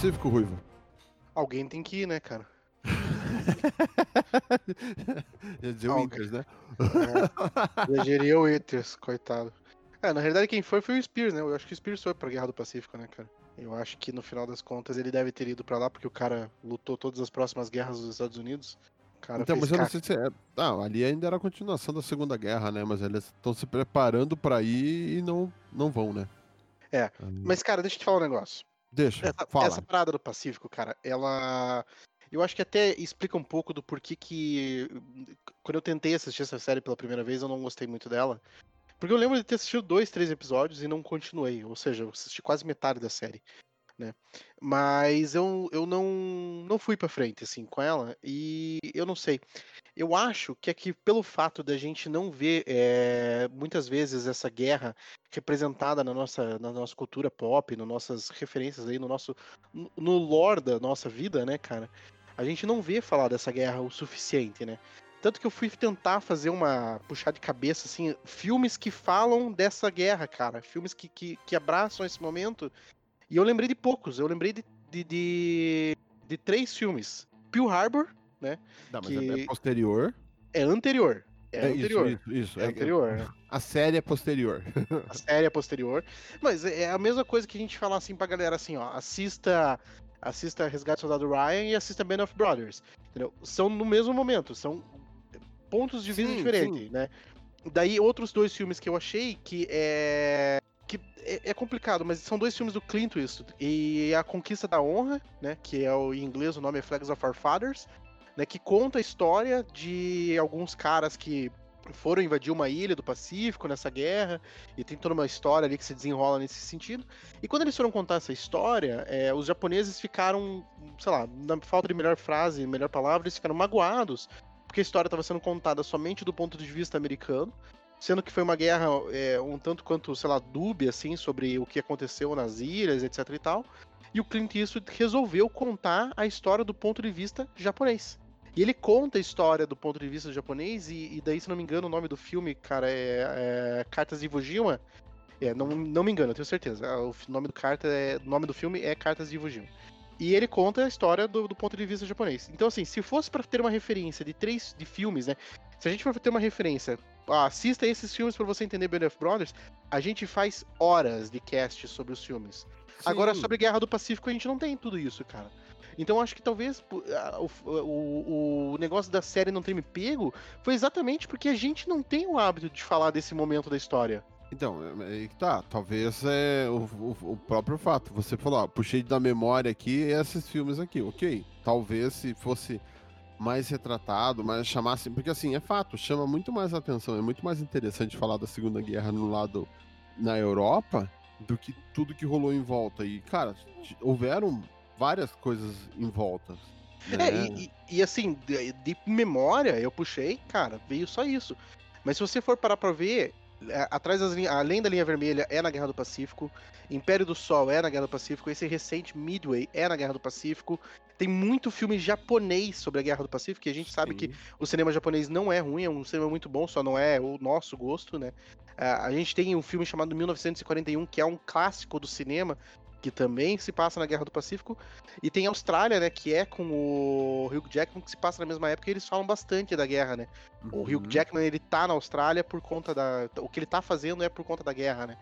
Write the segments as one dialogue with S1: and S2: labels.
S1: Pacífico, Ruivo.
S2: Alguém tem que ir, né, cara?
S1: Ia dizer o. Incas, né?
S2: É, elegeria o coitado. É, na realidade quem foi foi o Spears, né? Eu acho que o Spears foi pra Guerra do Pacífico, né, cara? Eu acho que no final das contas ele deve ter ido pra lá porque o cara lutou todas as próximas guerras dos Estados Unidos. O cara
S1: Então, mas eu não sei se é. Ah, ali ainda era a continuação da Segunda Guerra, né? Mas eles estão se preparando pra ir e não, não vão, né?
S2: É, Mas, cara, deixa eu te falar um negócio.
S1: Deixa,
S2: Essa,
S1: fala.
S2: essa parada do Pacífico, cara, ela. Eu acho que até explica um pouco do porquê que. Quando eu tentei assistir essa série pela primeira vez, eu não gostei muito dela. Porque eu lembro de ter assistido dois, três episódios e não continuei. Ou seja, eu assisti quase metade da série. Né? Mas eu, eu não, não fui pra frente, assim, com ela. E eu não sei. Eu acho que é que pelo fato da gente não ver é, muitas vezes essa guerra representada na nossa, na nossa cultura pop, nas nossas referências aí, no nosso no- no lore da nossa vida, né, cara? A gente não vê falar dessa guerra o suficiente, né? Tanto que eu fui tentar fazer uma puxar de cabeça, assim, filmes que falam dessa guerra, cara. Filmes que, que, que abraçam esse momento. E eu lembrei de poucos. Eu lembrei de, de, de, de três filmes. Pearl Harbor
S1: Não, mas
S2: que-
S1: é, é posterior.
S2: é anterior. É,
S1: É,
S2: anterior.
S1: isso, isso, isso.
S2: É anterior, né?
S1: A série é posterior.
S2: A série é posterior. Mas é a mesma coisa que a gente falar assim pra galera assim, ó, assista assista Resgate do Soldado Ryan e assista Band of Brothers. Entendeu? São no mesmo momento, são pontos de vista
S1: Sim,
S2: diferentes,
S1: sim.
S2: né? Daí outros dois filmes que eu achei que é que é, é complicado, mas são dois filmes do Clint Eastwood e A Conquista da Honra, né, que é o em inglês o nome é Flags of Our Fathers, né, que conta a história de alguns caras que foram invadir uma ilha do Pacífico nessa guerra e tem toda uma história ali que se desenrola nesse sentido. E quando eles foram contar essa história, é, os japoneses ficaram, sei lá, na falta de melhor frase, melhor palavra, eles ficaram magoados porque a história estava sendo contada somente do ponto de vista americano, sendo que foi uma guerra é, um tanto quanto, sei lá, dúbia, assim, sobre o que aconteceu nas ilhas, etc e tal. E o Clint Eastwood resolveu contar a história do ponto de vista japonês. E ele conta a história do ponto de vista japonês, e, e daí, se não me engano, o nome do filme, cara, é, é Cartas de Iwo Jima. É, não, não me engano, eu tenho certeza. Ah, O nome do carta é, o nome do filme é Cartas de Iwo Jima. E ele conta a história do, do ponto de vista japonês. Então, assim, se fosse pra ter uma referência de três de filmes, né? Se a gente for ter uma referência, assista esses filmes pra você entender Band of Brothers, a gente faz horas de cast sobre os filmes. Agora,
S1: Sim.
S2: sobre Guerra do Pacífico, a gente não tem tudo isso, cara. Então, acho que talvez o, o, o negócio da série não ter me pego foi exatamente porque a gente não tem o hábito de falar desse momento da história.
S1: Então, é- é tá. Talvez é o, o- o próprio fato. Você falou, ó, puxei da memória aqui esses filmes aqui. Ok. Talvez se fosse mais retratado, mais chamasse. Porque assim, é fato, chama muito mais atenção. É muito mais interessante falar da Segunda Guerra no lado na Europa do que tudo que rolou em volta. E, cara, houveram várias coisas em volta. né?
S2: É, e, e- assim, de, de memória, eu puxei, cara, veio só isso. Mas se você for parar pra ver, é, atrás das linhas, além da linha vermelha é na Guerra do Pacífico, Império do Sol é na Guerra do Pacífico, esse recente Midway é na Guerra do Pacífico. Tem muito filme japonês sobre a Guerra do Pacífico, e a gente sabe
S1: Sim.
S2: que o cinema japonês não é ruim, é um cinema muito bom, só não é o nosso gosto, né? Ah, a gente tem um filme chamado 1941, que é um clássico do cinema, que também se passa na Guerra do Pacífico. E tem a Austrália, né, que é com o Hugh Jackman, que se passa na mesma época, e eles falam bastante da guerra, né? O Hugh
S1: Uhum.
S2: Jackman, ele tá na Austrália por conta da... O que ele tá fazendo é por conta da guerra, né?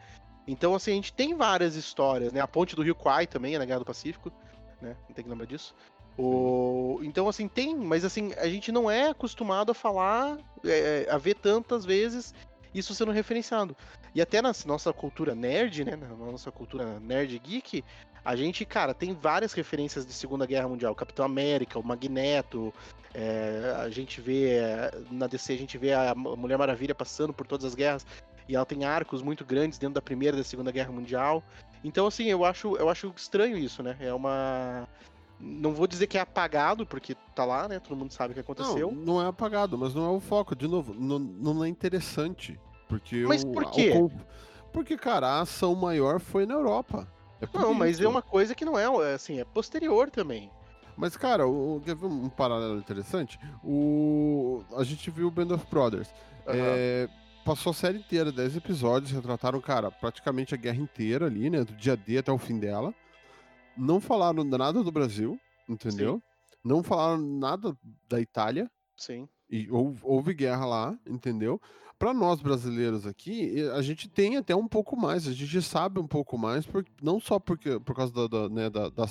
S2: Então, assim, a gente tem várias histórias, né? A ponte do Rio Kwai também é na Guerra do Pacífico, né? Não tem que lembrar disso. O... Então, assim, tem, mas assim, a gente não é acostumado a falar, é, a ver tantas vezes isso sendo referenciado. E até na nossa cultura nerd, né? Na nossa cultura nerd geek, a gente, cara, tem várias referências de Segunda Guerra Mundial. Capitão América, o Magneto, é, a gente vê, é, na DC, a gente vê a Mulher Maravilha passando por todas as guerras. E ela tem arcos muito grandes dentro da Primeira e da Segunda Guerra Mundial. Então, assim, eu acho, eu acho estranho isso, né? É uma. Não vou dizer que é apagado, porque tá lá, né? Todo mundo sabe o que aconteceu.
S1: Não, não é apagado, mas não é o foco. De novo, não, não é interessante. Porque
S2: Mas
S1: o-
S2: por
S1: o
S2: quê?
S1: porque, cara, a ação maior foi na Europa. É
S2: Não, mas
S1: isso.
S2: é uma coisa que não é, é, assim, é posterior também.
S1: Mas, cara, o, quer ver um paralelo interessante? O, a gente viu o Band of Brothers.
S2: Aham.
S1: É, passou a série inteira, 10 episódios, retrataram, cara, praticamente a guerra inteira ali, né? Do dia D até o fim dela. Não falaram nada do Brasil, entendeu? Sim. Não falaram nada da Itália.
S2: Sim.
S1: E houve, houve guerra lá, entendeu? Para nós brasileiros aqui, a gente tem até um pouco mais, a gente sabe um pouco mais, por, não só porque, por causa da, da, né, da, da,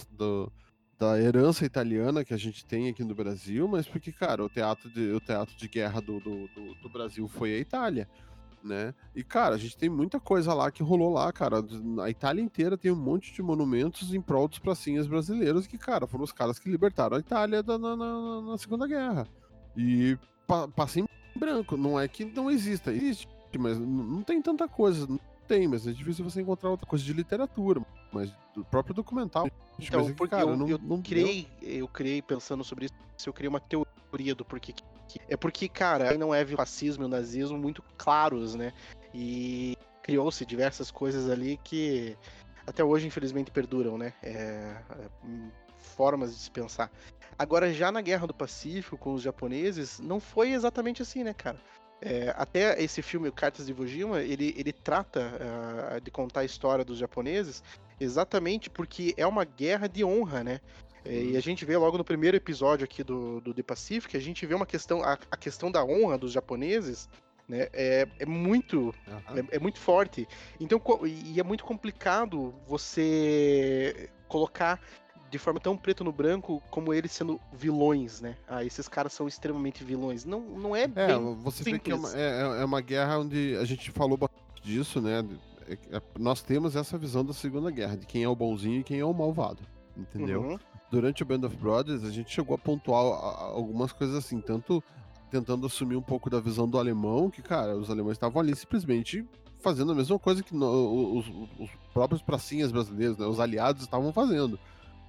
S1: da, herança italiana que a gente tem aqui no Brasil, mas porque, cara, o teatro de, o teatro de guerra do, do, do, do Brasil foi a Itália né? E, cara, a gente tem muita coisa lá que rolou lá, cara. A Itália inteira tem um monte de monumentos em prol dos pracinhas brasileiros que, cara, foram os caras que libertaram a Itália da, na, na, na, Segunda Guerra. E pa, passa em branco. Não é que não exista, existe, mas não tem tanta coisa. Não tem, mas é difícil você encontrar outra coisa de literatura. Mas do próprio documental.
S2: Então, mas, é porque cara, eu, não, eu, não criei, eu criei pensando sobre isso, eu criei uma teoria do porquê que é porque, cara, não é o fascismo e o nazismo muito claros, né? E criou-se diversas coisas ali que até hoje, infelizmente, perduram, né? É, é, formas de se pensar. Agora, já na Guerra do Pacífico com os japoneses, não foi exatamente assim, né, cara? É, até esse filme, Cartas de Iwo ele, ele trata uh, de contar a história dos japoneses exatamente porque é uma guerra de honra, né? É, e a gente vê logo no primeiro episódio aqui do, do The Pacific, a gente vê uma questão, a, a questão da honra dos japoneses, né, é, é muito uhum. é, é, muito forte. Então, e é muito complicado você colocar de forma tão preto no branco como eles sendo vilões, né? Ah, esses caras são extremamente vilões. Não, não é, é bem
S1: É, você simples. vê que é uma, é, é uma guerra onde a gente falou bastante disso, né? É, nós temos essa visão da Segunda Guerra, de quem é o bonzinho e quem é o malvado, entendeu? Uhum durante o Band of Brothers, a gente chegou a pontuar algumas coisas assim, tanto tentando assumir um pouco da visão do alemão, que, cara, os alemães estavam ali simplesmente fazendo a mesma coisa que no, os, os, próprios pracinhas brasileiros, né, os aliados estavam fazendo,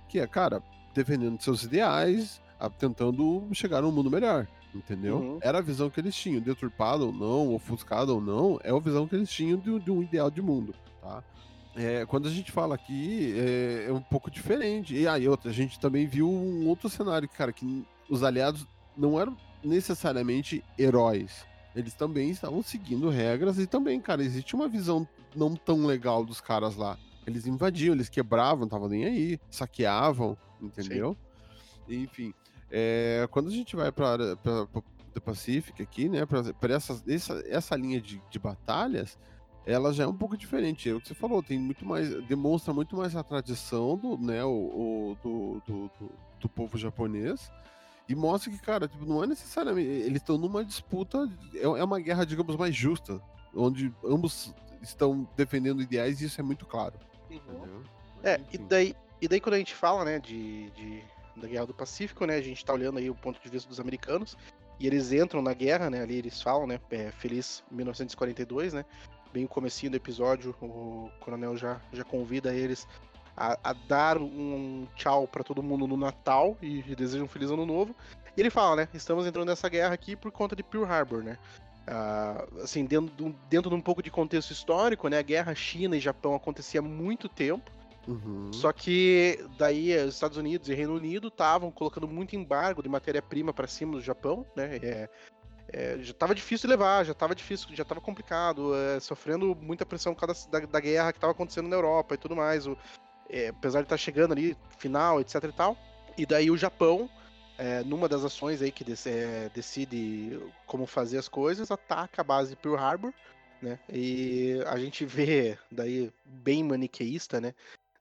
S1: que é, cara, defendendo seus ideais, tentando chegar num mundo melhor, entendeu? Uhum. Era a visão que eles tinham, deturpada ou não, ofuscada ou não, é a visão que eles tinham de, de um ideal de mundo, tá? É, quando a gente fala aqui, é, é, um pouco diferente. E aí, outra, a gente também viu um outro cenário, cara, que os aliados não eram necessariamente heróis. Eles também estavam seguindo regras e também, cara, existe uma visão não tão legal dos caras lá. Eles invadiam, eles quebravam, não estavam nem aí, saqueavam, entendeu? Sim. Enfim, é, quando a gente vai para The Pacific aqui, né, para essa, essa, essa linha de, de batalhas, ela já é um pouco diferente. É o que você falou, tem muito mais. demonstra muito mais a tradição do, né, o, o do, do, do, do, povo japonês. E mostra que, cara, tipo, não é necessariamente. Eles estão numa disputa. É, é uma guerra, digamos, mais justa. Onde ambos estão defendendo ideais e isso é muito claro.
S2: Uhum. É, e daí, e daí quando a gente fala, né, de, de, da Guerra do Pacífico, né, a gente tá olhando aí o ponto de vista dos americanos, e eles entram na guerra, né, ali eles falam, né, é, feliz 1942, né, bem o comecinho do episódio, o coronel já, já convida eles a, a dar um tchau para todo mundo no Natal e deseja um feliz ano novo. E ele fala, né? Estamos entrando nessa guerra aqui por conta de Pearl Harbor, né? Uh, assim, dentro, dentro de um pouco de contexto histórico, né? A guerra China e Japão acontecia há muito tempo. Uhum. Só que daí os Estados Unidos e Reino Unido estavam colocando muito embargo de matéria-prima para cima do Japão, né? É, é, já estava difícil de levar, já estava difícil, já estava complicado, é, sofrendo muita pressão por causa da, da guerra que estava acontecendo na Europa e tudo mais. O, é, apesar de estar tá chegando ali, final, etc e tal. E daí o Japão, é, numa das ações aí que é, decide como fazer as coisas, ataca a base Pearl Harbor, né? E a gente vê, daí, bem maniqueísta, né?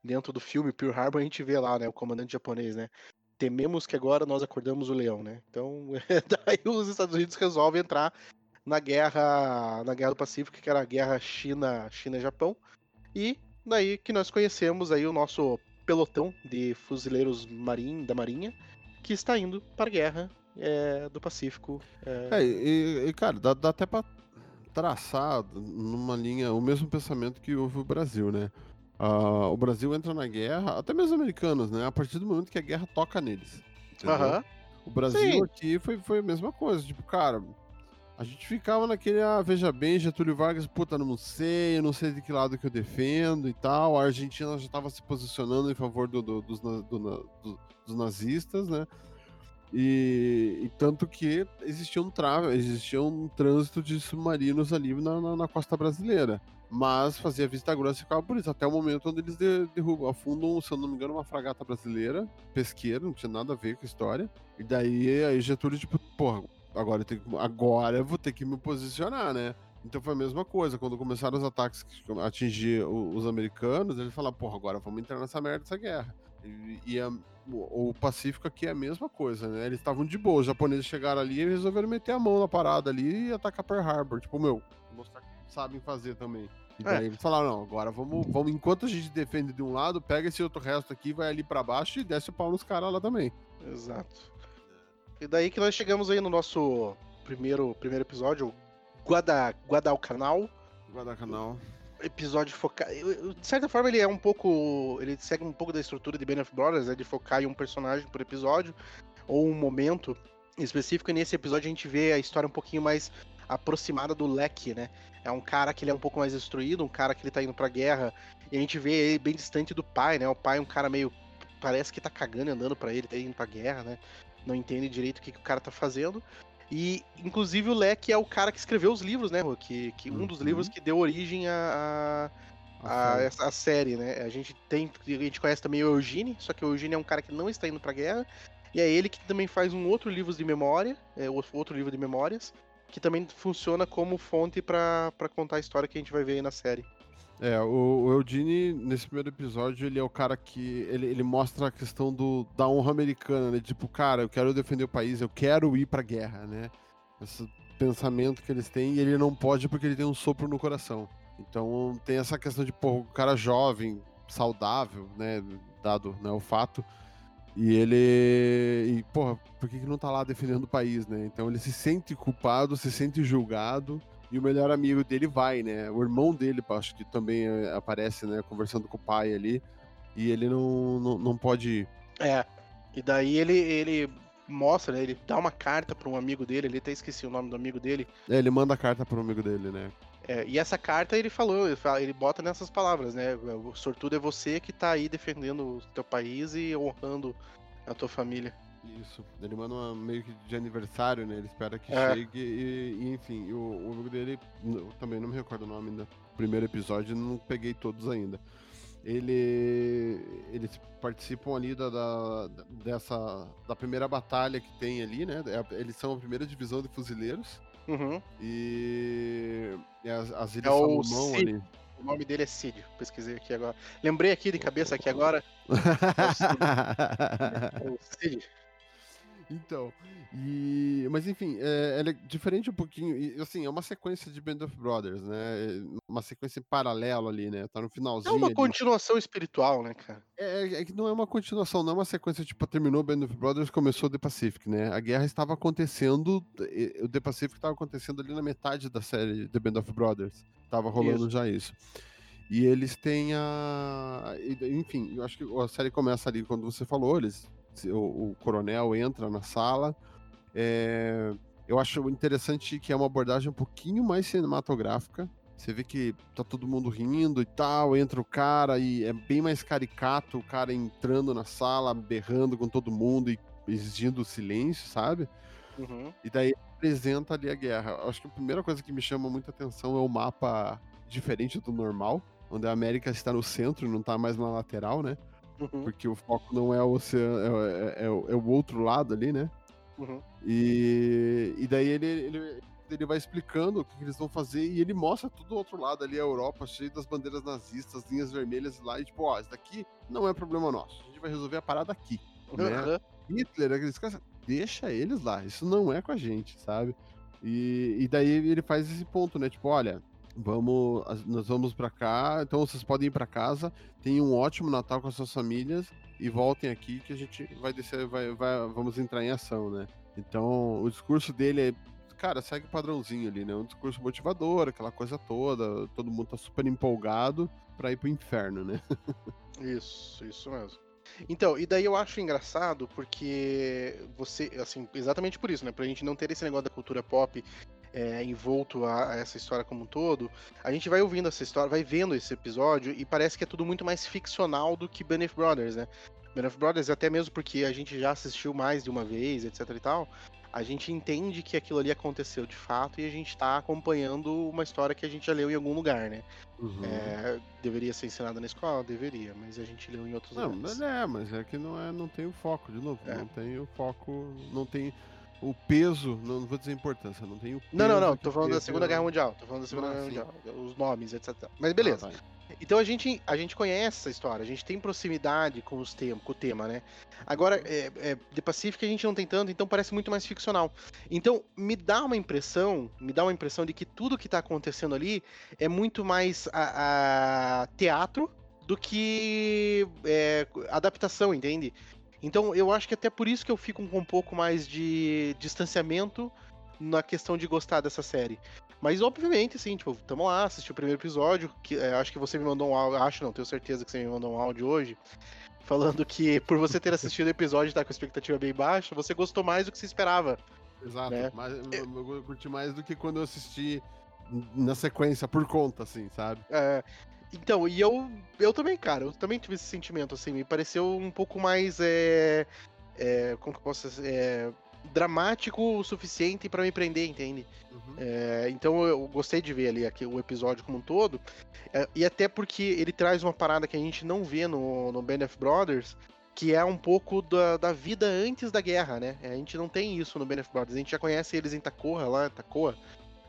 S2: Dentro do filme Pearl Harbor, a gente vê lá, né, o comandante japonês, né? Tememos que agora nós acordamos o leão, né? Então, daí os Estados Unidos resolvem entrar na guerra, na guerra do Pacífico, que era a guerra China, China-Japão, e daí que nós conhecemos aí o nosso pelotão de fuzileiros marim, da Marinha, que está indo para a guerra é, do Pacífico.
S1: É... é e, e, cara, dá, dá até para traçar numa linha o mesmo pensamento que houve o Brasil, né? Uh, o Brasil entra na guerra, até mesmo os americanos, né? A partir do momento que a guerra toca neles.
S2: Uhum.
S1: O Brasil Sim. aqui foi, foi a mesma coisa. Tipo, cara, a gente ficava naquele, ah, veja bem, Getúlio Vargas, puta, não sei, eu não sei de que lado que eu defendo e tal. A Argentina já estava se posicionando em favor do, do, dos, do, do, dos nazistas, né? E, e, tanto que existia um, tra... existia um trânsito de submarinos ali na, na, na, costa brasileira. Mas fazia vista grossa e ficava por isso, até o momento onde eles de, derrubam, afundam, se eu não me engano, uma fragata brasileira, pesqueira, não tinha nada a ver com a história. E daí aí Getúlio, tipo, porra, agora eu, tenho, agora eu vou ter que me posicionar, né? Então foi a mesma coisa, quando começaram os ataques a atingir os americanos, ele falaram, porra, agora vamos entrar nessa merda dessa guerra. E, a, o, o Pacífico aqui é a mesma coisa, né? Eles estavam de boa, os japoneses chegaram ali e resolveram meter a mão na parada ali e atacar Pearl Harbor. Tipo, meu, mostrar que sabem fazer também. E daí é. eles falaram, não, agora vamos, vamos, enquanto a gente defende de um lado, pega esse outro resto aqui, vai ali para baixo e desce o pau nos caras lá também.
S2: Exato. E daí que nós chegamos aí no nosso primeiro, primeiro episódio, Guada, Guadalcanal.
S1: Guadalcanal.
S2: Episódio focado. De certa forma, ele é um pouco. Ele segue um pouco da estrutura de Ben of Brothers, né, de focar em um personagem por episódio, ou um momento específico. E nesse episódio a gente vê a história um pouquinho mais aproximada do Leque, né? É um cara que ele é um pouco mais destruído, um cara que ele tá indo pra guerra, e a gente vê ele bem distante do pai, né? O pai é um cara meio. Parece que tá cagando andando para ele, tá indo pra guerra, né? Não entende direito o que, que o cara tá fazendo. E, inclusive, o Leque é o cara que escreveu os livros, né, que, que Um dos livros uhum. que deu origem a, a, a, essa, a, série, né? A gente tem. A gente conhece também o Eugene, só que o Eugene é um cara que não está indo pra guerra. E é ele que também faz um outro livro de memória, é, outro livro de memórias, que também funciona como fonte para contar a história que a gente vai ver aí na série.
S1: É, o, o Eugene, nesse primeiro episódio, ele é o cara que. Ele, ele mostra a questão do, da honra americana, né? Tipo, cara, eu quero defender o país, eu quero ir pra guerra, né? Esse pensamento que eles têm, e ele não pode porque ele tem um sopro no coração. Então tem essa questão de, pô, o cara jovem, saudável, né? Dado né, o fato. E ele. E, porra, por que, que não tá lá defendendo o país, né? Então ele se sente culpado, se sente julgado e o melhor amigo dele vai, né? O irmão dele, acho que também eh, aparece, né? Conversando com o pai ali. E ele não, não, não pode ir.
S2: É. E daí ele, ele mostra, né? Ele dá uma carta para um amigo dele, ele até esqueci o nome do amigo dele.
S1: É, ele manda a carta para um amigo dele, né?
S2: É, e essa carta ele falou, ele, fala, ele bota nessas palavras, né? O sortudo é você que tá aí defendendo o teu país e honrando a tua família.
S1: Isso. Ele manda uma meio que de aniversário, né? Ele espera que é. chegue e, e, enfim, o, o amigo dele, eu também não me recordo o nome do primeiro episódio, não peguei todos ainda. Ele, eles participam ali da, da, dessa da primeira batalha que tem ali, né? É eles são a primeira divisão de fuzileiros.
S2: Uhum.
S1: E, e as, as Ilhas é Salomão ali.
S2: O nome dele é Cid, pesquisei aqui agora. Lembrei aqui de cabeça aqui agora.
S1: É o Cid. Então, e... Mas enfim, é, ela é diferente um pouquinho, e assim, é uma sequência de Band of Brothers, né, é uma sequência paralela ali, né, tá no finalzinho. É
S2: uma
S1: ali.
S2: continuação espiritual, né, cara?
S1: É, é, que não é uma continuação, não é uma sequência, tipo, terminou Band of Brothers, começou The Pacific, né, a guerra estava acontecendo, o The Pacific estava acontecendo ali na metade da série The Band of Brothers, tava rolando isso. já isso. E eles têm a. Enfim, eu acho que a série começa ali quando você falou, eles o, o coronel entra na sala. É, eu acho interessante que é uma abordagem um pouquinho mais cinematográfica. Você vê que tá todo mundo rindo e tal, entra o cara e é bem mais caricato o cara entrando na sala, berrando com todo mundo e exigindo silêncio, sabe?
S2: Uhum.
S1: E daí apresenta ali a guerra. Acho que a primeira coisa que me chama muita atenção é o mapa diferente do normal, onde a América está no centro, não tá mais na lateral, né? Uhum. Porque o foco não é o oceano, é, é, é, o, é o outro lado ali, né?
S2: Uhum.
S1: E, e daí ele, ele, ele vai explicando o que, que, eles vão fazer e ele mostra tudo do outro lado ali, a Europa, cheio das bandeiras nazistas, linhas vermelhas lá, e tipo, ó, isso daqui não é problema nosso. A gente vai resolver a parada aqui. Né? Hitler, aqueles caras, deixa eles lá, isso não é com a gente, sabe? E, e daí ele faz esse ponto, né? Tipo, olha, Vamos, nós vamos para cá, então vocês podem ir para casa, tenham um ótimo Natal com as suas famílias e voltem aqui que a gente vai descer, vai, vai, vamos entrar em ação, né? Então, o discurso dele é, cara, segue o padrãozinho ali, né? Um discurso motivador, aquela coisa toda, todo mundo tá super empolgado para ir pro inferno, né?
S2: isso, isso mesmo. Então, e daí eu acho engraçado porque você, assim, exatamente por isso, né? Pra gente não ter esse negócio da cultura pop é, envolto a, a, essa história como um todo, a gente vai ouvindo essa história, vai vendo esse episódio e parece que é tudo muito mais ficcional do que Benef Brothers, né? Band of Brothers, até mesmo porque a gente já assistiu mais de uma vez, etc e tal, a gente entende que aquilo ali aconteceu de fato e a gente está acompanhando uma história que a gente já leu em algum lugar, né? Uhum. É, deveria ser ensinada na escola? Deveria, mas a gente leu em outros
S1: não,
S2: lugares.
S1: Não, é, mas é que não, é, não tem o foco, de novo, é. não tem o foco, não tem o peso, não, não vou dizer importância, não tem o peso.
S2: Não, não, não, tô falando da Segunda Guerra Mundial, tô falando da Segunda ah, Guerra sim. Mundial, os nomes, etc. Mas beleza. Ah. Então a gente, a gente conhece essa história, a gente tem proximidade com, os tem, com o tema, né? Agora, é, é, The Pacific a gente não tem tanto, então parece muito mais ficcional. Então, me dá uma impressão, me dá uma impressão de que tudo que tá acontecendo ali é muito mais a, a teatro do que é, adaptação, entende? Então eu acho que até por isso que eu fico com um pouco mais de distanciamento na questão de gostar dessa série. Mas obviamente, sim, tipo, tamo lá, assisti o primeiro episódio, que é, acho que você me mandou um áudio, acho não, tenho certeza que você me mandou um áudio hoje, falando que por você ter assistido o episódio e tá com a expectativa bem baixa, você gostou mais do que se esperava.
S1: Exato, né? mas, eu, eu curti mais do que quando eu assisti na sequência, por conta, assim, sabe?
S2: É, então, e eu, eu também, cara, eu também tive esse sentimento, assim, me pareceu um pouco mais, é, é como que eu posso dizer, é, dramático o suficiente para me prender, entende? Uhum. É, então eu gostei de ver ali aqui, o episódio como um todo, é, e até porque ele traz uma parada que a gente não vê no, no Band of Brothers, que é um pouco da, da vida antes da guerra, né? A gente não tem isso no Band of Brothers, a gente já conhece eles em Takoa lá, Takoa,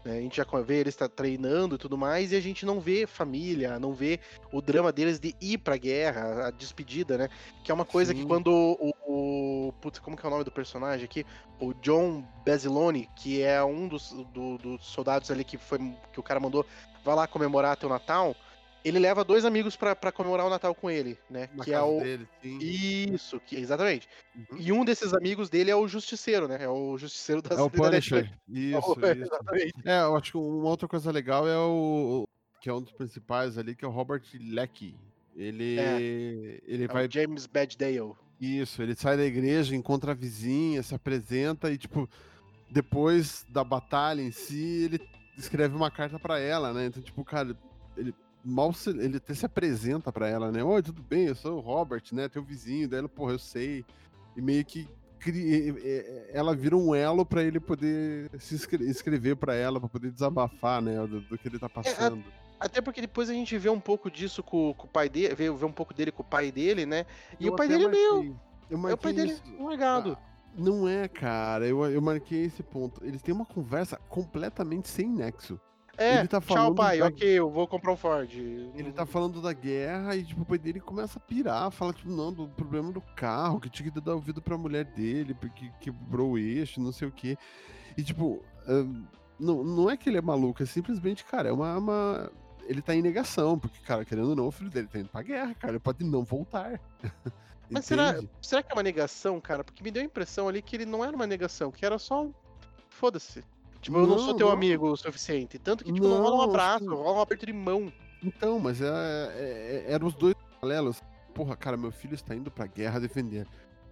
S2: né? A gente já vê eles tá treinando e tudo mais, e a gente não vê família, não vê o drama deles de ir pra guerra, a despedida, né? Que é uma coisa Sim. que quando o, o. Putz, como que é o nome do personagem aqui? O John Basilone, que é um dos, do, dos soldados ali que foi que o cara mandou, vai lá comemorar teu Natal ele leva dois amigos para comemorar o Natal com ele, né?
S1: Na
S2: que é o
S1: dele,
S2: isso, que exatamente. Uhum. E um desses amigos dele é o Justiceiro, né? É o Justiceiro da
S1: É o Punisher. Isso, é, isso. Exatamente. É, eu acho que uma outra coisa legal é o que é um dos principais ali, que é o Robert Leck. Ele é. ele é vai
S2: James Badgedale.
S1: Isso, ele sai da igreja, encontra a vizinha, se apresenta e tipo depois da batalha em si, ele escreve uma carta para ela, né? Então, tipo, cara, ele mal se, ele até se apresenta para ela, né? Oi, tudo bem? Eu sou o Robert, né? Teu vizinho. Daí ela, porra, eu sei. E meio que ela vira um elo para ele poder se escrever para ela, para poder desabafar, né? Do, do, que ele tá passando. É,
S2: até porque depois a gente vê um pouco disso com, com o pai dele, vê, vê, um pouco dele com o pai dele, né? E eu o pai dele é meio. É o pai dele um legado. Ah,
S1: não é, cara. Eu, eu marquei esse ponto. Eles têm uma conversa completamente sem nexo.
S2: É, ele tá tchau pai, da... ok, eu vou comprar um Ford.
S1: Ele tá falando da guerra e tipo, o pai dele começa a pirar, fala tipo, não, do problema do carro, que tinha que dar ouvido pra mulher dele, porque quebrou o eixo, não sei o quê. E tipo, não, não é que ele é maluco, é simplesmente, cara, é uma, uma... Ele tá em negação, porque, cara, querendo ou não, o filho dele tá indo pra guerra, cara, ele pode não voltar.
S2: Mas será, será que é uma negação, cara? Porque me deu a impressão ali que ele não era uma negação, que era só um. Foda-se. Tipo, eu não sou teu não. amigo o suficiente. Tanto que, tipo, não, não rola um abraço, assim... rola um aperto de mão.
S1: Então, mas é, é, é, eram os dois paralelos. Porra, cara, meu filho está indo pra guerra defender.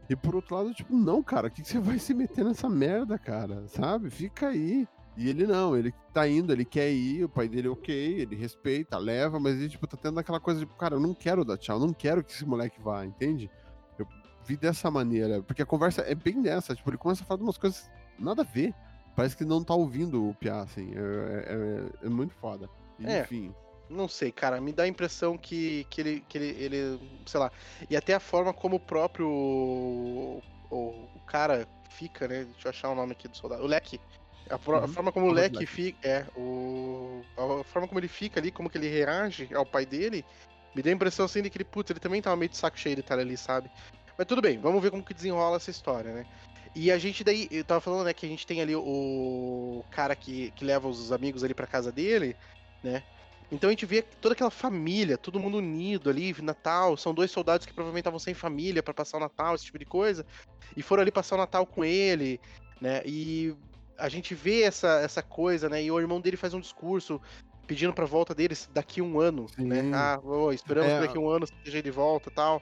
S1: E por outro lado, tipo, não, cara, o que, que você vai se meter nessa merda, cara? Sabe? Fica aí. E ele não, ele tá indo, ele quer ir, o pai dele é ok, ele respeita, leva, mas ele, tipo, tá tendo aquela coisa de, tipo, cara, eu não quero dar tchau, não quero que esse moleque vá, entende? Eu vi dessa maneira, porque a conversa é bem dessa, tipo, ele começa a falar de umas coisas nada a ver parece que não tá ouvindo o Piá, assim. É, é, é, é muito foda. É, Enfim.
S2: Não sei, cara, me dá a impressão que, que, ele, que ele, ele. Sei lá. E até a forma como o próprio. O, o cara fica, né? Deixa eu achar o nome aqui do soldado. O Leque. A, uhum. a, forma como o Leque fica. É, o. A forma como ele fica ali, como que ele reage ao pai dele, me dá a impressão assim de que ele, putz, ele também tava meio de saco cheio de estar ali, sabe? Mas tudo bem, vamos ver como que desenrola essa história, né? E a gente daí, eu tava falando, né, que a gente tem ali o cara que, que leva os amigos ali pra casa dele, né? Então a gente vê toda aquela família, todo mundo unido ali, Natal. São dois soldados que provavelmente estavam sem família para passar o Natal, esse tipo de coisa. E foram ali passar o Natal com ele, né? E a gente vê essa, essa coisa, né? E o irmão dele faz um discurso pedindo pra volta deles daqui um ano, né? Sim. né? Ah, oh, esperamos é... que daqui um ano seja de volta tal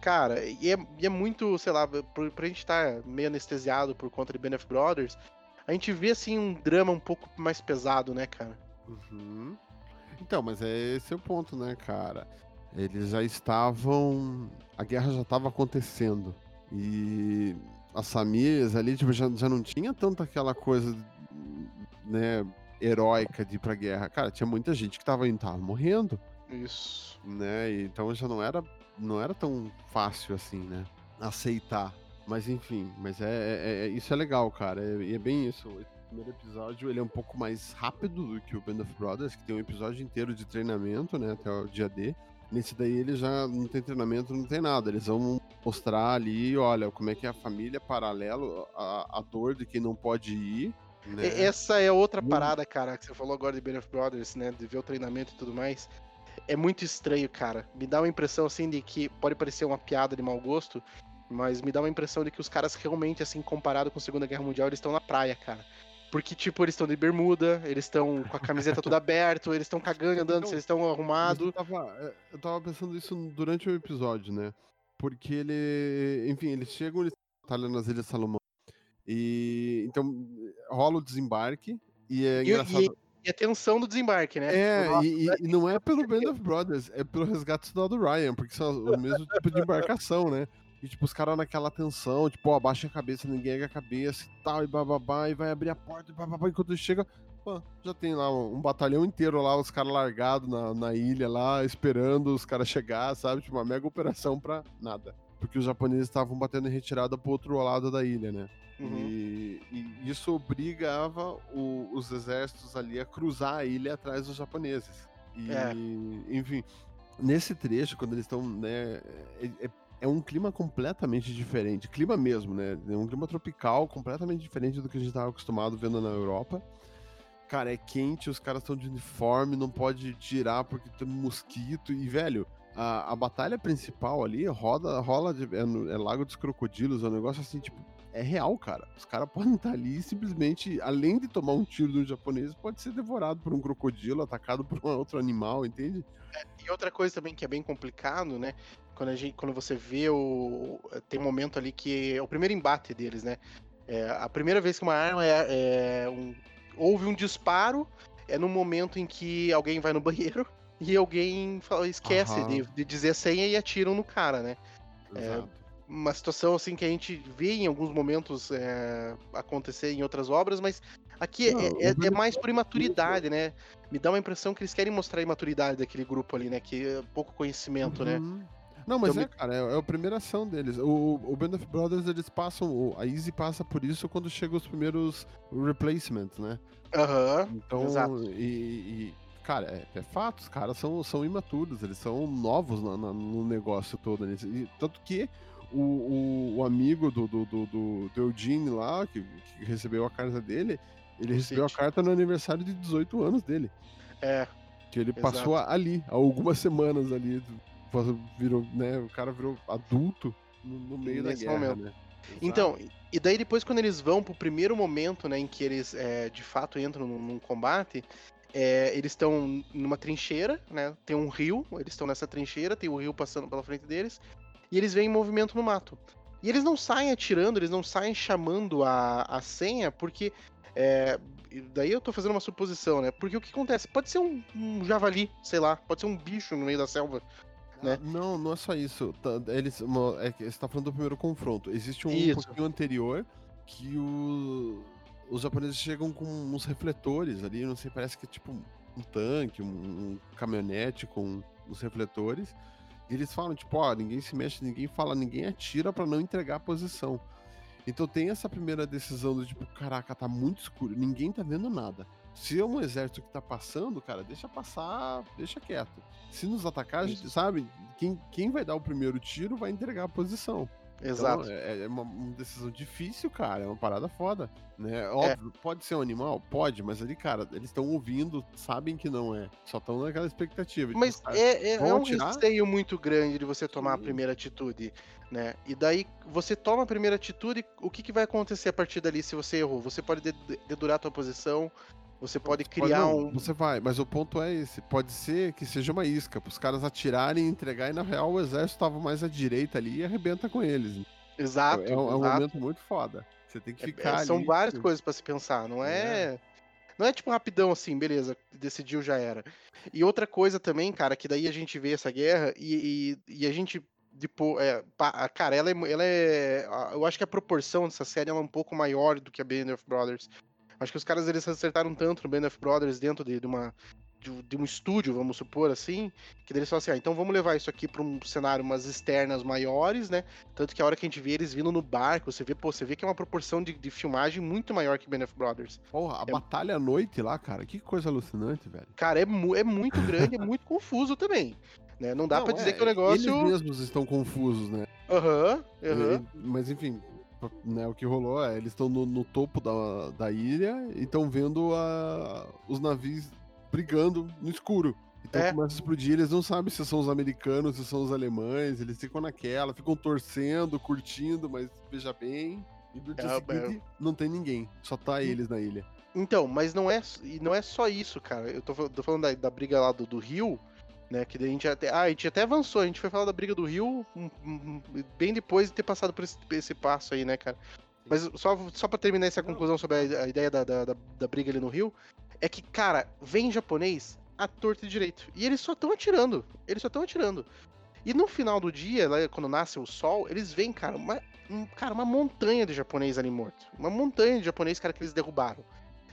S2: cara, e é, e é muito, sei lá, por, pra gente estar tá meio anestesiado por conta de Benef Brothers, a gente vê, assim, um drama um pouco mais pesado, né, cara?
S1: Uhum. Então, mas é esse é o ponto, né, cara? eles já estavam. A guerra já estava acontecendo. E as famílias ali tipo, já, já não tinha tanto aquela coisa, né, heróica de ir pra guerra. Cara, tinha muita gente que tava, tava morrendo.
S2: Isso.
S1: Né? Então já não era, não era tão fácil assim, né? Aceitar. Mas enfim, mas é, é, é isso é legal, cara. E é, é, bem isso. O primeiro episódio ele é um pouco mais rápido do que o Band of Brothers, que tem um episódio inteiro de treinamento, né? Até o dia D. Nesse daí ele já não tem treinamento, não tem nada. Eles vão mostrar ali, olha, como é que é a família paralelo, a, a dor de quem não pode ir. Né?
S2: Essa é outra parada, cara, que você falou agora de Band of Brothers, né? De ver o treinamento e tudo mais. É muito estranho, cara. Me dá uma impressão assim de que pode parecer uma piada de mau gosto, mas me dá uma impressão de que os caras realmente, assim, comparado com a Segunda Guerra Mundial, eles estão na praia, cara. Porque, tipo, eles estão de bermuda, eles estão com a camiseta toda aberta, eles estão cagando, andando, então, eles estão arrumados.
S1: Eu tava, é, eu tava pensando isso durante o episódio, né? Porque ele. Enfim, eles chegam, eles batalham nas Ilhas Salomão. E. Então, rola o desembarque. E é e, engraçado.
S2: E, e a tensão do desembarque, né?
S1: É, Nossa, e, e, não é pelo Band of Brothers, é pelo resgate do Ryan, porque são o mesmo tipo de embarcação, né? E, tipo, os caras naquela tensão, tipo, abaixa a cabeça, ninguém erga a cabeça e tal, e bababá, e vai abrir a porta, e bababá, enquanto chega, pô, já tem lá um, um batalhão inteiro lá, os caras largados na, na ilha lá, esperando os caras chegar, sabe? Tipo, uma mega operação pra nada. Porque os japoneses estavam batendo em retirada pro outro lado da ilha, né? Uhum. E, e, isso obrigava o, os exércitos ali a cruzar a ilha atrás dos japoneses. E, é. enfim, nesse trecho, quando eles estão, né, é, é é um clima completamente diferente. Clima mesmo, né? É um clima tropical completamente diferente do que a gente estava acostumado vendo na Europa. Cara, é quente, os caras estão de uniforme, não pode tirar porque tem mosquito. E, velho, a, a batalha principal ali roda, rola de, é, no, é Lago dos Crocodilos, é um negócio assim, tipo, é real, cara. Os caras podem estar ali e simplesmente, além de tomar um tiro do japonês, pode ser devorado por um crocodilo, atacado por um outro animal, entende?
S2: É, e outra coisa também que é bem complicado, né? quando, a gente, quando você vê o. Tem um momento ali que é o primeiro embate deles, né? É, a primeira vez que uma arma é, é um, houve um disparo, é no momento em que alguém vai no banheiro e alguém fala, esquece de, de, dizer a senha e atiram no cara, né? É uma situação assim que a gente vê em alguns momentos é, acontecer em outras obras, mas aqui Não, é, é, é, mais por imaturidade, né? Me dá uma impressão que eles querem mostrar a imaturidade daquele grupo ali, né? Que é pouco conhecimento, né? uhum. né?
S1: Não, mas então, é, cara, é, é, a primeira ação deles. O, o Band of Brothers, eles passam. A Easy passa por isso quando chegam os primeiros replacements, né?
S2: Aham.
S1: Uhum, então, exato. E, e, cara, é, é, fato, os caras são, são imaturos, eles são novos no, no, no negócio todo. E, tanto que o, o, o amigo do, do, do, do, do Eugene lá, que, que, recebeu a carta dele, ele o recebeu City. a carta no aniversário de 18 anos dele.
S2: É.
S1: Que ele exato. passou ali, há algumas semanas ali virou, né, o cara virou adulto no, no meio Nesse da guerra, momento. né?
S2: Então, e daí depois quando eles vão pro primeiro momento, né, em que eles é, de fato entram num, num combate, é, eles estão numa trincheira, né, tem um rio, eles estão nessa trincheira, tem o rio passando pela frente deles, e eles veem movimento no mato. E eles não saem atirando, eles não saem chamando a, a senha, porque é, daí eu tô fazendo uma suposição, né? Porque o que acontece? Pode ser um, um, javali, sei lá, pode ser um bicho no meio da selva né?
S1: Não, não é só isso. Eles, é você tá falando do primeiro confronto. Existe um isso. pouquinho anterior que o, os japoneses chegam com uns refletores ali, não sei, parece que é tipo um tanque, um, um caminhonete com uns refletores. Eles falam, tipo, ó, ninguém se mexe, ninguém fala, ninguém atira para não entregar a posição. Então tem essa primeira decisão do tipo, caraca, tá muito escuro, ninguém tá vendo nada. Se é um exército que tá passando, cara, deixa passar, deixa quieto. Se nos atacar, a gente sabe, quem, quem vai dar o primeiro tiro vai entregar a posição.
S2: Então, Exato.
S1: Então, é, é uma, decisão difícil, cara. É uma parada foda. Né? Óbvio, é. pode ser um animal? Pode, mas ali, cara, eles estão ouvindo, sabem que não é. Só estão naquela expectativa.
S2: Mas tipo, é, é, é um atirar? receio muito grande de você tomar Sim. a primeira atitude, né? E daí, você toma a primeira atitude, o que, que vai acontecer a partir dali se você errou? Você pode dedurar a tua posição, você pode criar pode, um.
S1: Você vai, mas o ponto é esse. Pode ser que seja uma isca, para os caras atirarem e entregar, e na real o exército estava mais à direita ali e arrebenta com eles.
S2: Exato. É,
S1: é,
S2: um,
S1: é um momento muito foda. Você tem que é, ficar.
S2: É, são várias coisas para se pensar, não é. é. Não é tipo rapidão assim, beleza, decidiu, já era. E outra coisa também, cara, que daí a gente vê essa guerra e, e, e a gente depois, é, cara, ela é, ela é, eu acho que a proporção dessa série é um pouco maior do que a Band of Brothers. Acho que os caras eles acertaram tanto no Band of Brothers dentro de, de uma de, de, um estúdio, vamos supor assim, que eles falam assim, ah, então vamos levar isso aqui para um cenário umas externas maiores, né? Tanto que a hora que a gente vê eles vindo no barco, você vê, pô, você vê que é uma proporção de, de filmagem muito maior que Benef Brothers.
S1: Porra, a é... batalha à noite lá, cara, que coisa alucinante, velho.
S2: Cara, é, mu é muito grande, é muito confuso também. Né? Não dá para dizer é, que o negócio.
S1: Eles mesmos estão confusos, né?
S2: Aham, uhum, uhum.
S1: Mas enfim, né, o que rolou é, eles estão no, no, topo da, da ilha e estão vendo a, os navios brigando no escuro. Então é. começa a explodir, eles não sabem se são os americanos, se são os alemães, eles ficam naquela, ficam torcendo, curtindo, mas veja bem, e no dia é, seguinte, não tem ninguém, só tá eles na ilha.
S2: Então, mas não é, não é só isso, cara. Eu tô, tô falando da, da, briga lá do, do Rio, né? Que a gente até. Ah, a gente até avançou, a gente foi falar da briga do Rio um, um, bem depois de ter passado por esse, esse passo aí, né, cara? Mas só, só pra terminar essa conclusão sobre a, a ideia da, da, da, da, briga ali no Rio, é que, cara, vem japonês a torta e direito. E eles só estão atirando. Eles só estão atirando. E no final do dia, lá, quando nasce o sol, eles veem, cara, uma, um, cara, uma montanha de japonês ali morto. Uma montanha de japonês, cara, que eles derrubaram.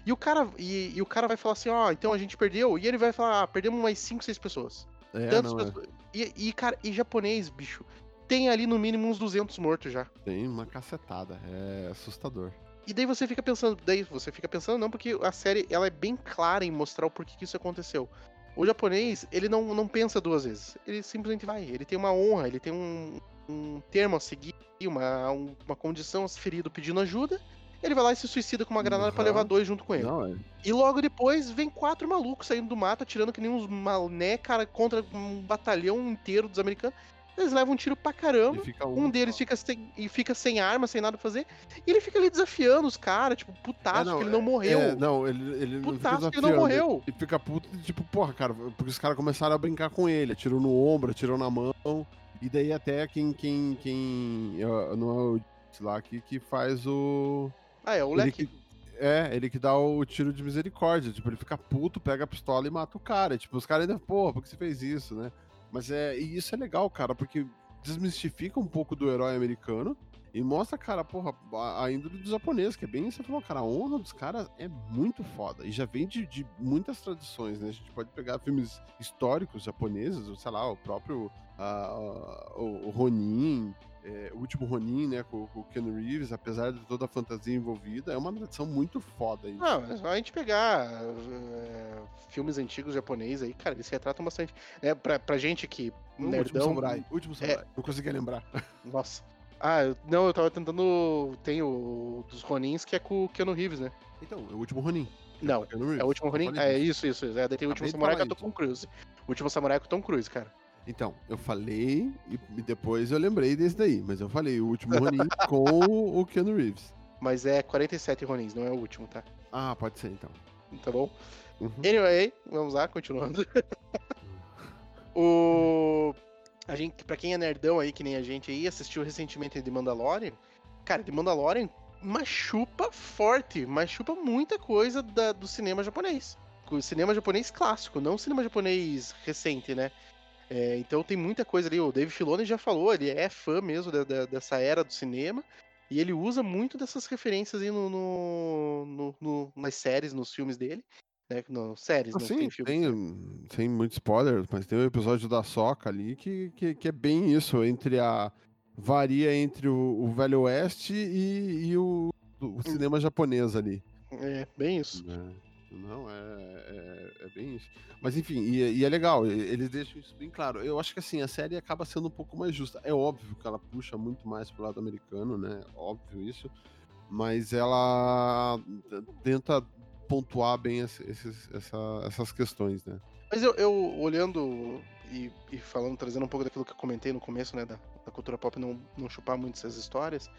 S2: E o cara, e, e o cara vai falar assim, ó, oh, então a gente perdeu. E ele vai falar, ah, perdemos umas 5, 6 pessoas.
S1: É, Tantas
S2: é. pessoas. É. E, e, cara, e japonês, bicho, tem ali no mínimo uns 200 mortos já.
S1: Tem uma cacetada, é assustador.
S2: E daí você fica pensando, daí você fica pensando não, porque a série ela é bem clara em mostrar o porquê que isso aconteceu. O japonês, ele não, não pensa duas vezes. Ele simplesmente vai. Ele tem uma honra, ele tem um, um termo a seguir, uma, uma condição a ferido pedindo ajuda. Ele vai lá e se suicida com uma granada uhum. para levar dois junto com ele. Não, é. E logo depois vem quatro malucos saindo do mato, atirando que nem uns mané, cara, contra um batalhão inteiro dos americanos. Eles levam um tiro pra caramba. Um, um, deles fica sem, e fica sem arma, sem nada pra fazer. E ele fica ali desafiando os caras, tipo, putaço é, não, que ele não é, morreu.
S1: É, não, ele, ele
S2: putaço que ele não morreu.
S1: E fica puto, tipo, porra, cara, porque os caras começaram a brincar com ele. Atirou no ombro, atirou na mão. E daí até quem. quem, quem não é o lá que, que faz o.
S2: Ah, é o leque.
S1: É, ele que dá o tiro de misericórdia. Tipo, ele fica puto, pega a pistola e mata o cara. Tipo, os caras ainda, porra, por que você fez isso, né? Mas é. E isso é legal, cara, porque desmistifica um pouco do herói americano e mostra, cara, porra, a, índole do japonês, que é bem. Você falou, cara, a honra dos caras é muito foda. E já vem de, de muitas tradições, né? A gente pode pegar filmes históricos japoneses, sei lá, o próprio. Uh, o, o Ronin, é, o último Ronin, né, com, com, o Ken Reeves, apesar de toda a fantasia envolvida, é uma tradição muito foda. Isso.
S2: Não, é só a gente pegar é, filmes antigos japoneses aí, cara, eles retratam bastante. É, pra, pra gente que.
S1: O nerdão, último samurai, último samurai. É... Não conseguia lembrar.
S2: Nossa. Ah, eu, não, eu tava tentando. Tem o dos Ronins que é com o Keanu Reeves, né?
S1: Então, é o último Ronin.
S2: Não, é o último Ronin? É isso, isso. É, daí tem o último samurai com o Tom Cruise. O último samurai com o Tom Cruise, cara.
S1: Então, eu falei e depois eu lembrei desse daí, mas eu falei o último Ronin com o Keanu Reeves.
S2: Mas é 47 Ronins, não é o último, tá?
S1: Ah, pode ser então.
S2: Tá bom? Uhum. Anyway, vamos lá, continuando. o. A gente, pra quem é nerdão aí, que nem a gente aí, assistiu recentemente de Mandalorian. Cara, de Mandalorian machupa forte, machupa muita coisa da, do cinema japonês. O cinema japonês clássico, não o cinema japonês recente, né? É, então tem muita coisa ali. O Dave Filoni já falou, ele é fã mesmo da, da, dessa era do cinema. E ele usa muito dessas referências aí no, no, no, no nas séries, nos filmes dele. Né? No, séries,
S1: assim,
S2: não
S1: tem filmes. Tem, tem muito spoiler, mas tem um episódio da Soca ali que, que, que, é bem isso, entre a. Varia entre o, o Velho Oeste e, e o, o, hum. cinema japonês ali.
S2: É, bem isso.
S1: É. Não, é, é, é, bem isso. Mas enfim, e, e, é legal, eles deixam isso bem claro. Eu acho que assim, a série acaba sendo um pouco mais justa. É óbvio que ela puxa muito mais pro lado americano, né? Óbvio isso. Mas ela tenta pontuar bem esses, essa, essas questões, né?
S2: Mas eu, eu olhando e, e, falando, trazendo um pouco daquilo que eu comentei no começo, né? Da, da cultura pop não, não chupar muito essas histórias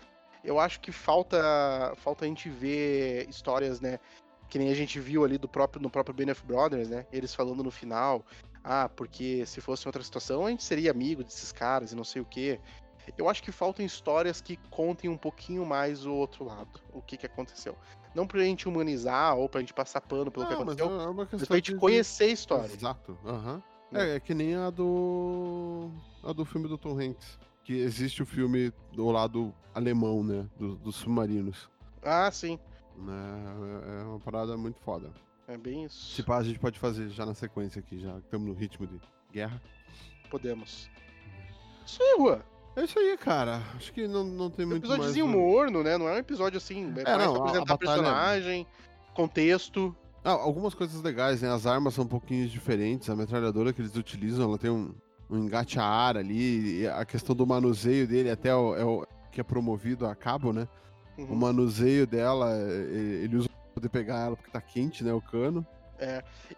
S2: eu acho que falta falta a gente ver histórias, né, que nem a gente viu ali do próprio, no próprio Band of Brothers, né? Eles falando no final, ah, porque se fosse outra situação, a gente seria amigo desses caras e não sei o quê. Eu acho que faltam histórias que contem um pouquinho mais o outro lado, o que, que aconteceu. Não pra gente humanizar ou pra gente passar pano pelo que
S1: Ah, mas
S2: aconteceu,
S1: é uma
S2: mas
S1: questão
S2: pra gente
S1: de-
S2: conhecer a história.
S1: Exato. aham.
S2: Né?
S1: É, é que nem a do. a do filme do Tom Hanks. Que existe o filme do lado alemão, né? do- dos submarinos.
S2: Ah, sim.
S1: Né? É é uma parada muito foda.
S2: É bem isso.
S1: Pá, a gente pode fazer já na sequência aqui, já que estamos no ritmo de guerra.
S2: Podemos. Isso aí, Juan.
S1: É isso aí, cara. Acho que não, não tem
S2: Um
S1: muito mais.
S2: episódiozinho morno, né? Não é um episódio assim. É, mais
S1: não,
S2: apresentar
S1: batalha-
S2: personagem, contexto.
S1: Ah, algumas coisas legais, né? As armas são um pouquinho diferentes. A metralhadora que eles utilizam, ela tem um, um engate a ar ali. A questão do manuseio dele até o- é o que é promovido a cabo, né?
S2: Uhum.
S1: O manuseio dela, é- ele usa pra poder pegar ela porque tá quente, né? O cano.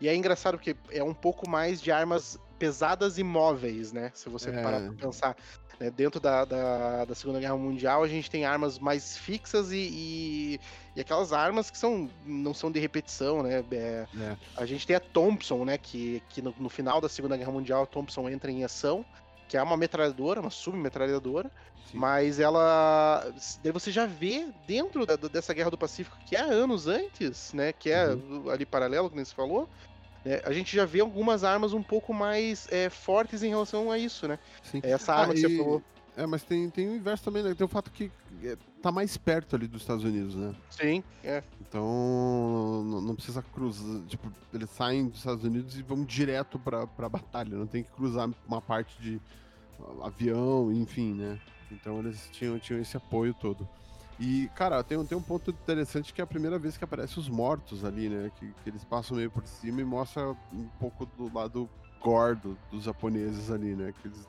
S2: E é engraçado porque é um pouco mais de armas pesadas e móveis, né? Se você
S1: É.
S2: parar pra pensar. né? Dentro da, da, da Segunda Guerra Mundial, a gente tem armas mais fixas e, e, e aquelas armas que são, não são de repetição, né? É,
S1: É.
S2: a gente tem a Thompson, né? Que, que no, no final da Segunda Guerra Mundial a Thompson entra em ação, que é uma metralhadora, uma submetralhadora.
S1: Sim.
S2: Mas ela. Daí você já vê dentro da- dessa Guerra do Pacífico, que é anos antes, né? Que é
S1: Uhum.
S2: ali paralelo, como você falou. né, a gente já vê algumas armas um pouco mais é, fortes em relação a isso, né?
S1: Sim.
S2: Essa
S1: Ah,
S2: arma que você
S1: e-
S2: falou.
S1: É, mas tem, tem o inverso também, né? Tem o fato que é, tá mais perto ali dos Estados Unidos, né?
S2: Sim, é.
S1: Então, não, não precisa cruzar. Tipo, eles saem dos Estados Unidos e vão direto pra, pra batalha. Não tem que cruzar uma parte de avião, enfim, né? Então eles tinham, tinham esse apoio todo. E, cara, tem, um- tem um ponto interessante que é a primeira vez que aparecem os mortos ali, né? Que, que eles passam meio por cima e mostra um pouco do lado gordo dos japoneses ali, né? Que eles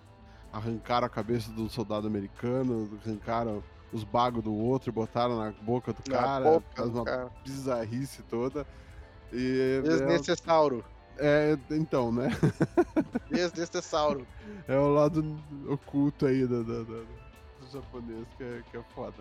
S1: arrancaram a cabeça do soldado americano, arrancaram os bagos do outro, botaram na boca do
S2: Na
S1: cara,
S2: boca
S1: faz
S2: do
S1: uma
S2: cara.
S1: bizarrice toda. E é,
S2: Desnecessauro.
S1: é, então, né?
S2: Desnecessauro.
S1: É o lado oculto aí da, da- da- do japonês que é, que é foda.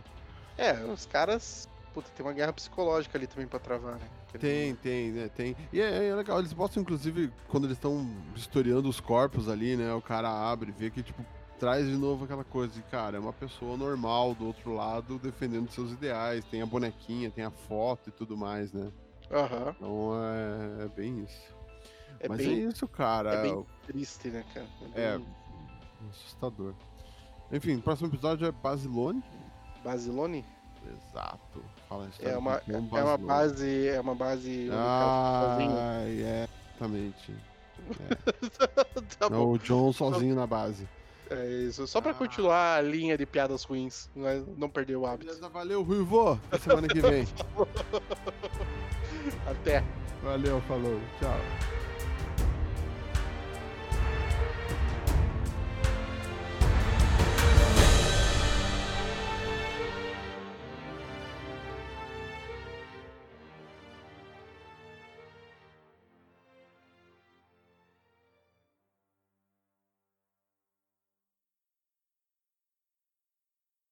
S2: É, os caras. Puta, tem uma guerra psicológica ali também pra travar, né?
S1: Tem, tem, né? Tem. E é, é legal, eles mostram, inclusive, quando eles estão historiando os corpos ali, né? O cara abre, vê que, tipo, traz de novo aquela coisa de, cara, é uma pessoa normal do outro lado defendendo seus ideais. Tem a bonequinha, tem a foto e tudo mais, né?
S2: Aham.
S1: Então é, é bem isso.
S2: É
S1: Mas é
S2: bem
S1: isso, cara.
S2: é bem triste, né, cara?
S1: É.
S2: bem-
S1: Assustador. Enfim, próximo episódio é Basilone.
S2: Basilone?
S1: Exato. Fala a história
S2: É uma, é uma base. É uma base. sozinho.
S1: Ah, é, exatamente.
S2: tá
S1: É
S2: bom.
S1: o John sozinho na base.
S2: É isso. Só pra
S1: Ah.
S2: continuar a linha de piadas ruins, não perder o hábito.
S1: Beleza, valeu, Ruivo. Até semana que vem.
S2: Até.
S1: Valeu, falou. Tchau.